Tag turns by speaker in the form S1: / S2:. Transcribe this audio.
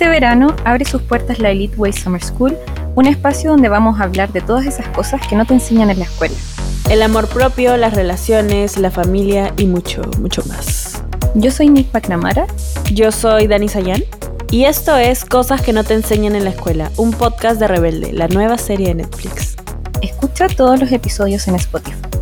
S1: Este verano abre sus puertas la Elite Way Summer School, un espacio donde vamos a hablar de todas esas cosas que no te enseñan en la escuela.
S2: El amor propio, las relaciones, la familia y mucho, mucho más.
S1: Yo soy Nick McNamara.
S2: Yo soy Dani Sayan. Y esto es Cosas que no te enseñan en la escuela, un podcast de Rebelde, la nueva serie de Netflix.
S1: Escucha todos los episodios en Spotify.